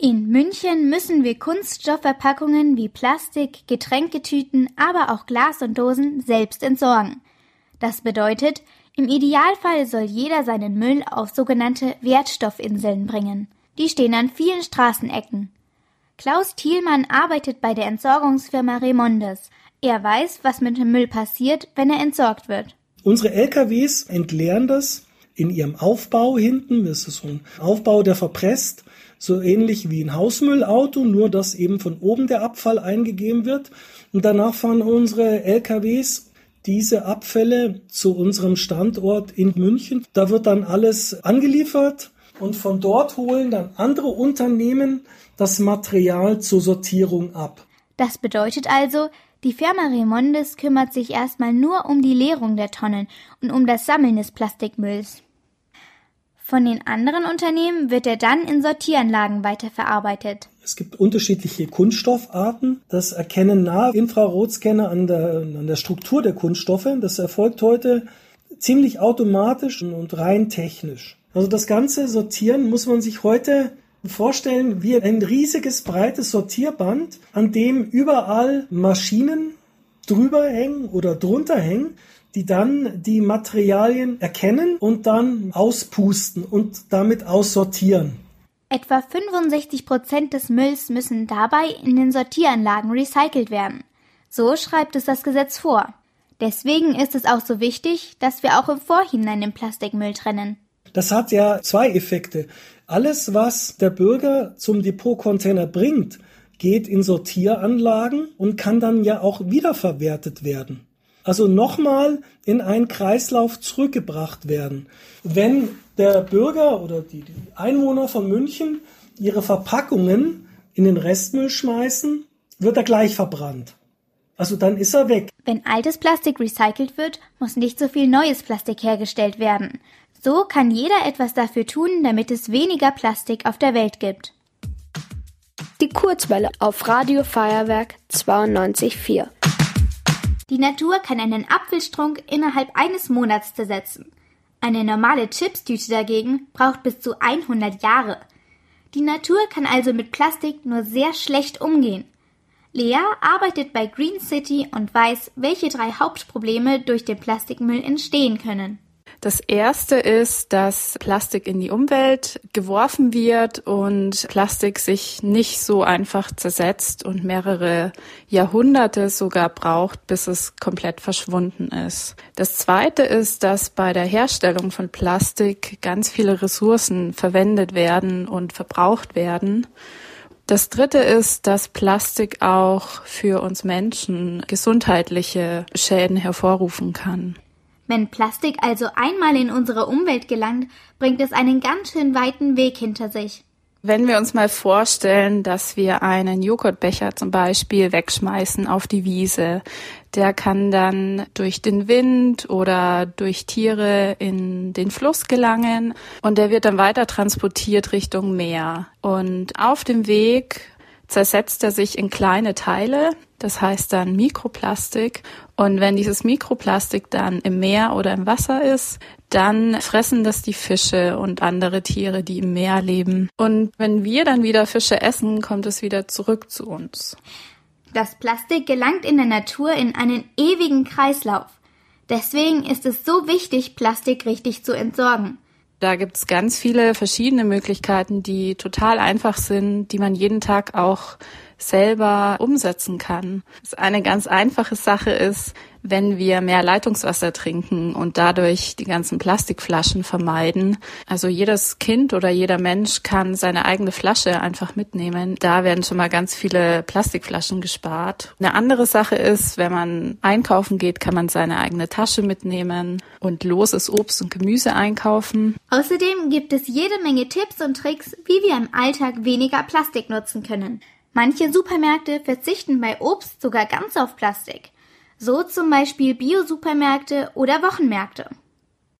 In München müssen wir Kunststoffverpackungen wie Plastik, Getränketüten, aber auch Glas und Dosen selbst entsorgen. Das bedeutet, im Idealfall soll jeder seinen Müll auf sogenannte Wertstoffinseln bringen. Die stehen an vielen Straßenecken. Klaus Thielmann arbeitet bei der Entsorgungsfirma Remondes. Er weiß, was mit dem Müll passiert, wenn er entsorgt wird. Unsere LKWs entleeren das in ihrem Aufbau hinten. Das ist so ein Aufbau, der verpresst so ähnlich wie ein Hausmüllauto, nur dass eben von oben der Abfall eingegeben wird. Und danach fahren unsere LKWs diese Abfälle zu unserem Standort in München. Da wird dann alles angeliefert und von dort holen dann andere Unternehmen das Material zur Sortierung ab. Das bedeutet also, die Firma Remondes kümmert sich erstmal nur um die Leerung der Tonnen und um das Sammeln des Plastikmülls. Von den anderen Unternehmen wird er dann in Sortieranlagen weiterverarbeitet. Es gibt unterschiedliche Kunststoffarten. Das erkennen nahe Infrarotscanner an der, an der Struktur der Kunststoffe. Das erfolgt heute ziemlich automatisch und rein technisch. Also das ganze Sortieren muss man sich heute vorstellen wie ein riesiges breites Sortierband, an dem überall Maschinen drüber hängen oder drunter hängen die dann die Materialien erkennen und dann auspusten und damit aussortieren. Etwa 65 Prozent des Mülls müssen dabei in den Sortieranlagen recycelt werden. So schreibt es das Gesetz vor. Deswegen ist es auch so wichtig, dass wir auch im Vorhinein den Plastikmüll trennen. Das hat ja zwei Effekte. Alles, was der Bürger zum Depotcontainer bringt, geht in Sortieranlagen und kann dann ja auch wiederverwertet werden also nochmal in einen Kreislauf zurückgebracht werden. Wenn der Bürger oder die, die Einwohner von München ihre Verpackungen in den Restmüll schmeißen, wird er gleich verbrannt. Also dann ist er weg. Wenn altes Plastik recycelt wird, muss nicht so viel neues Plastik hergestellt werden. So kann jeder etwas dafür tun, damit es weniger Plastik auf der Welt gibt. Die Kurzwelle auf Radio Feuerwerk 92.4. Die Natur kann einen Apfelstrunk innerhalb eines Monats zersetzen. Eine normale Chipstüte dagegen braucht bis zu 100 Jahre. Die Natur kann also mit Plastik nur sehr schlecht umgehen. Lea arbeitet bei Green City und weiß, welche drei Hauptprobleme durch den Plastikmüll entstehen können. Das erste ist, dass Plastik in die Umwelt geworfen wird und Plastik sich nicht so einfach zersetzt und mehrere Jahrhunderte sogar braucht, bis es komplett verschwunden ist. Das zweite ist, dass bei der Herstellung von Plastik ganz viele Ressourcen verwendet werden und verbraucht werden. Das dritte ist, dass Plastik auch für uns Menschen gesundheitliche Schäden hervorrufen kann. Wenn Plastik also einmal in unsere Umwelt gelangt, bringt es einen ganz schön weiten Weg hinter sich. Wenn wir uns mal vorstellen, dass wir einen Joghurtbecher zum Beispiel wegschmeißen auf die Wiese, der kann dann durch den Wind oder durch Tiere in den Fluss gelangen und der wird dann weiter transportiert Richtung Meer. Und auf dem Weg zersetzt er sich in kleine Teile, das heißt dann Mikroplastik. Und wenn dieses Mikroplastik dann im Meer oder im Wasser ist, dann fressen das die Fische und andere Tiere, die im Meer leben. Und wenn wir dann wieder Fische essen, kommt es wieder zurück zu uns. Das Plastik gelangt in der Natur in einen ewigen Kreislauf. Deswegen ist es so wichtig, Plastik richtig zu entsorgen. Da gibt's ganz viele verschiedene Möglichkeiten, die total einfach sind, die man jeden Tag auch selber umsetzen kann. Eine ganz einfache Sache ist, wenn wir mehr Leitungswasser trinken und dadurch die ganzen Plastikflaschen vermeiden. Also jedes Kind oder jeder Mensch kann seine eigene Flasche einfach mitnehmen. Da werden schon mal ganz viele Plastikflaschen gespart. Eine andere Sache ist, wenn man einkaufen geht, kann man seine eigene Tasche mitnehmen und loses Obst und Gemüse einkaufen. Außerdem gibt es jede Menge Tipps und Tricks, wie wir im Alltag weniger Plastik nutzen können. Manche Supermärkte verzichten bei Obst sogar ganz auf Plastik. So zum Beispiel Bio-Supermärkte oder Wochenmärkte.